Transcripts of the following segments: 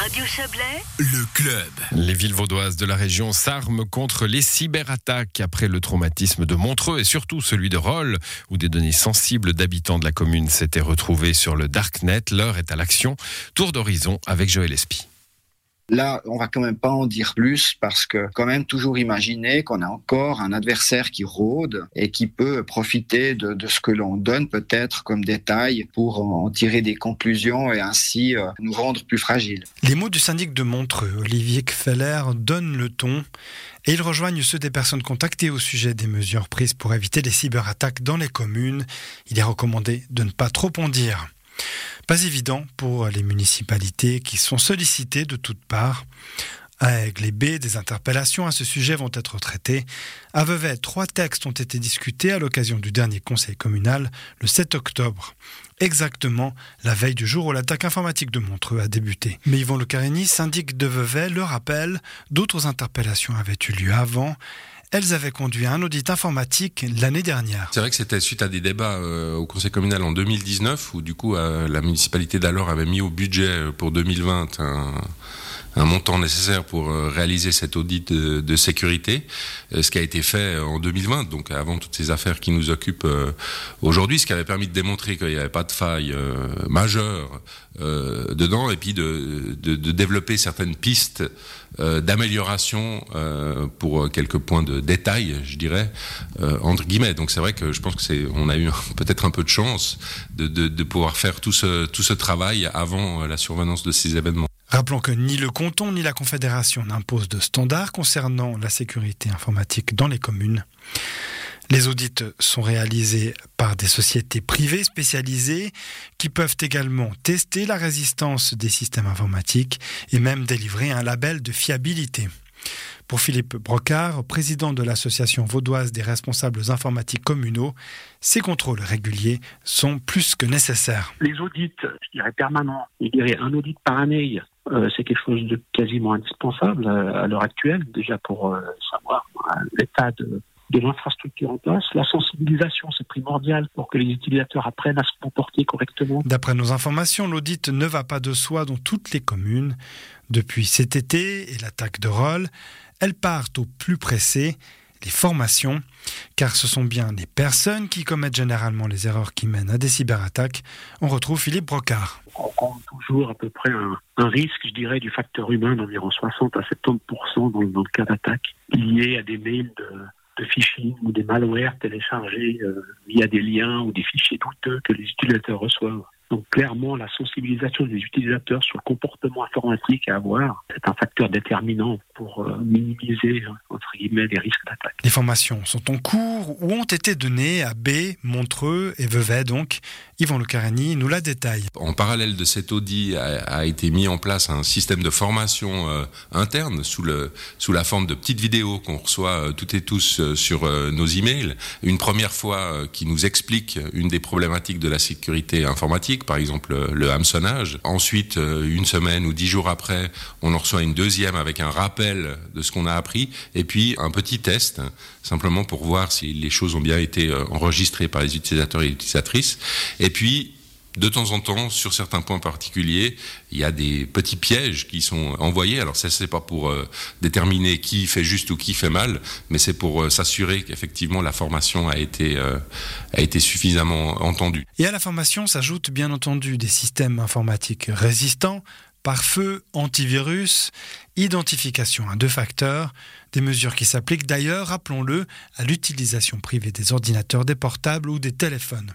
Radio Chablais, le club. Les villes vaudoises de la région s'arment contre les cyberattaques après le traumatisme de Montreux et surtout celui de Rolles, où des données sensibles d'habitants de la commune s'étaient retrouvées sur le Darknet. L'heure est à l'action. Tour d'horizon avec Joël Espy. Là, on va quand même pas en dire plus parce que quand même toujours imaginer qu'on a encore un adversaire qui rôde et qui peut profiter de, ce que l'on donne peut-être comme détail pour en tirer des conclusions et ainsi euh, nous rendre plus fragiles. Les mots du syndic de Montreux, Olivier Kfeller, donnent le ton et ils rejoignent ceux des personnes contactées au sujet des mesures prises pour éviter les cyberattaques dans les communes. Il est recommandé de ne pas trop en dire. Pas évident pour les municipalités qui sont sollicitées de toutes parts. À Aigle et B, des interpellations à ce sujet vont être traitées. À Vevey, trois textes ont été discutés à l'occasion du dernier conseil communal le 7 octobre, exactement la veille du jour où l'attaque informatique de Montreux a débuté. Mais Yvon Le syndic de Vevey, le rappelle, d'autres interpellations avaient eu lieu avant elles avaient conduit un audit informatique l'année dernière. C'est vrai que c'était suite à des débats euh, au Conseil communal en 2019 où du coup euh, la municipalité d'alors avait mis au budget pour 2020 un un montant nécessaire pour euh, réaliser cet audit de, sécurité, euh, ce qui a été fait euh, en 2020, donc avant toutes ces affaires qui nous occupent aujourd'hui, ce qui avait permis de démontrer qu'il n'y avait pas de faille majeure dedans, et puis de, développer certaines pistes d'amélioration pour quelques points de détail, je dirais, entre guillemets. Donc c'est vrai que je pense que c'est, on a eu peut-être un peu de chance de, pouvoir faire tout ce, tout ce travail avant la survenance de ces événements. Rappelons que ni le canton ni la Confédération n'imposent de standards concernant la sécurité informatique dans les communes. Les audits sont réalisés par des sociétés privées spécialisées qui peuvent également tester la résistance des systèmes informatiques et même délivrer un label de fiabilité. Pour Philippe Brocard, président de l'Association vaudoise des responsables informatiques communaux, ces contrôles réguliers sont plus que nécessaires. Les audits, je dirais permanents, un audit par année, c'est quelque chose de quasiment indispensable euh, à, l'heure actuelle, déjà pour euh, savoir l'état de, l'infrastructure en place. La sensibilisation, c'est primordial pour que les utilisateurs apprennent à se comporter correctement. D'après nos informations, l'audit ne va pas de soi dans toutes les communes. Depuis cet été et l'attaque de rôle, elles partent au plus pressé, les formations, car ce sont bien les personnes qui commettent généralement les erreurs qui mènent à des cyberattaques. On retrouve Philippe Brocard. On compte toujours à peu près un, risque, je dirais, du facteur humain d'environ 60 à 70% dans, le cas d'attaque, lié à des mails de, phishing ou des malwares téléchargés euh, via des liens ou des fichiers douteux que les utilisateurs reçoivent. Donc clairement, la sensibilisation des utilisateurs sur le comportement informatique à avoir, c'est un facteur déterminant pour euh, minimiser, entre guillemets, les risques d'attaque. Les formations sont en cours ou ont été données à B, Montreux et Vevey, donc. Yvan Le Carani nous la détaille. En parallèle de cet audit a, été mis en place un système de formation euh, interne sous, le, sous la forme de petites vidéos qu'on reçoit euh, toutes et tous sur nos emails. Une première fois qui nous explique une des problématiques de la sécurité informatique par exemple le hameçonnage. Ensuite, euh, une semaine ou dix jours après, on en reçoit une deuxième avec un rappel de ce qu'on a appris, et puis un petit test, simplement pour voir si les choses ont bien été euh, enregistrées par les utilisateurs et utilisatrices. Et puis, de temps en temps, sur certains points particuliers, il y a des petits pièges qui sont envoyés. Alors ça, c'est pas pour euh, déterminer qui fait juste ou qui fait mal, mais c'est pour euh, s'assurer qu'effectivement la formation a été a été suffisamment entendue. Et à la formation s'ajoutent bien entendu des systèmes informatiques résistants, pare-feu, antivirus, identification à deux facteurs, des mesures qui s'appliquent d'ailleurs, rappelons-le, à l'utilisation privée des ordinateurs, des portables ou des téléphones.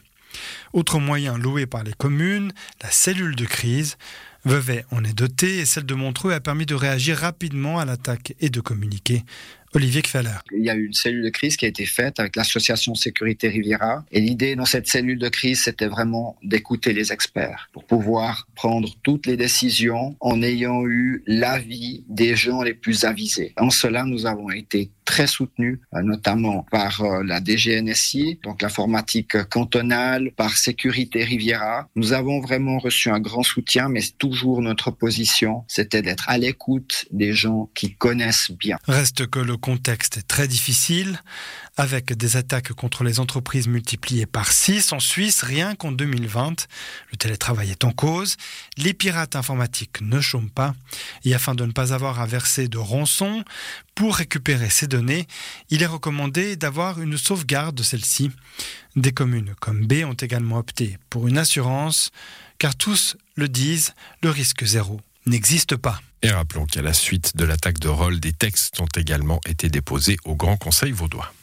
Autre moyen loué par les communes, la cellule de crise. Vevey en est dotée et celle de Montreux a permis de réagir rapidement à l'attaque et de communiquer. Olivier Kfeller. Il y a eu une cellule de crise qui a été faite avec l'association Sécurité Riviera. Et l'idée dans cette cellule de crise, c'était vraiment d'écouter les experts pour pouvoir prendre toutes les décisions en ayant eu l'avis des gens les plus avisés. En cela, nous avons été très soutenu, euh, notamment par euh, la DGNSI, donc l'informatique cantonale, par Sécurité Riviera. Nous avons vraiment reçu un grand soutien, mais toujours notre position, c'était d'être à l'écoute des gens qui connaissent bien. Reste que le contexte très difficile, avec des attaques contre les entreprises multipliées par 6 en Suisse, rien qu'en 2020. Le télétravail est en cause, les pirates informatiques ne chôment pas, et afin de ne pas avoir à verser de rançon, pour récupérer ces données, il est recommandé d'avoir une sauvegarde de celles-ci. Des communes comme B ont également opté pour une assurance, car tous le disent, le risque zéro n'existe pas. Et rappelons qu'à la suite de l'attaque de Roll, des textes ont également été déposés au Grand Conseil vaudois.